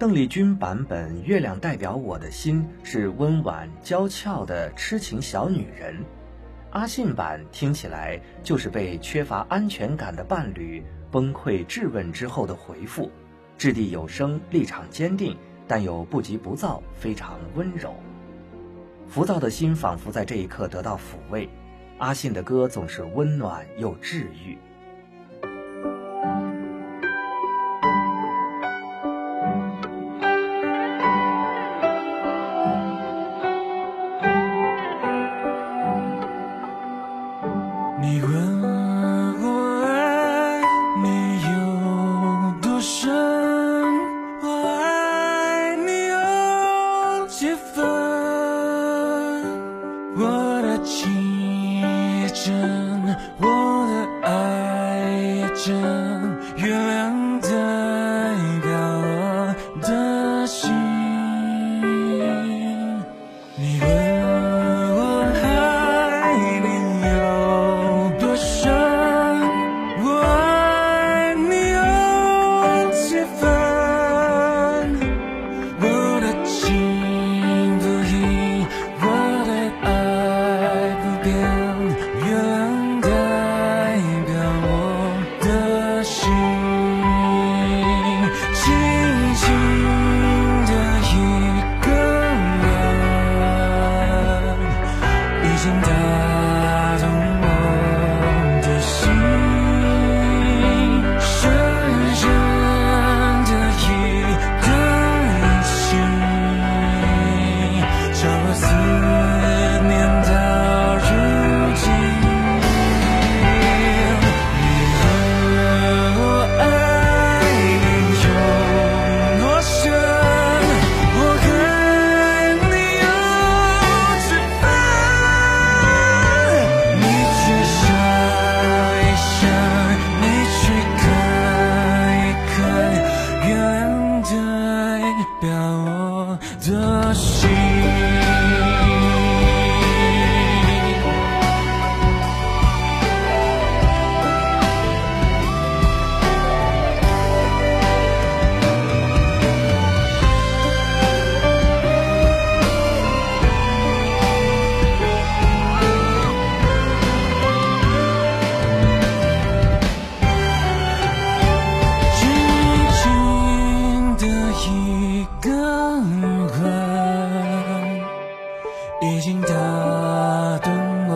邓丽君版本《月亮代表我的心》是温婉娇俏的痴情小女人，阿信版听起来就是被缺乏安全感的伴侣崩溃质问之后的回复，掷地有声，立场坚定，但又不急不躁，非常温柔。浮躁的心仿佛在这一刻得到抚慰。阿信的歌总是温暖又治愈。几分我的情也真我的爱也真心的。表我的心魂，已经打动我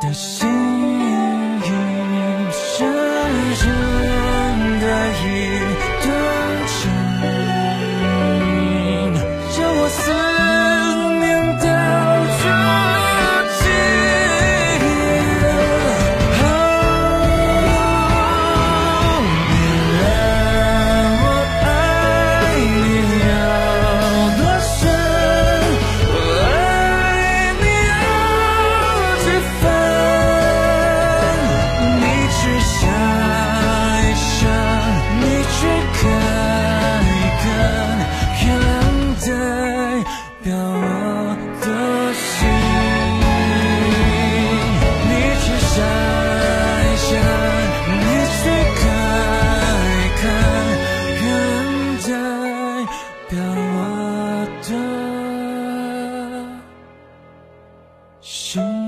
的心。深深的一段情，叫我思。心。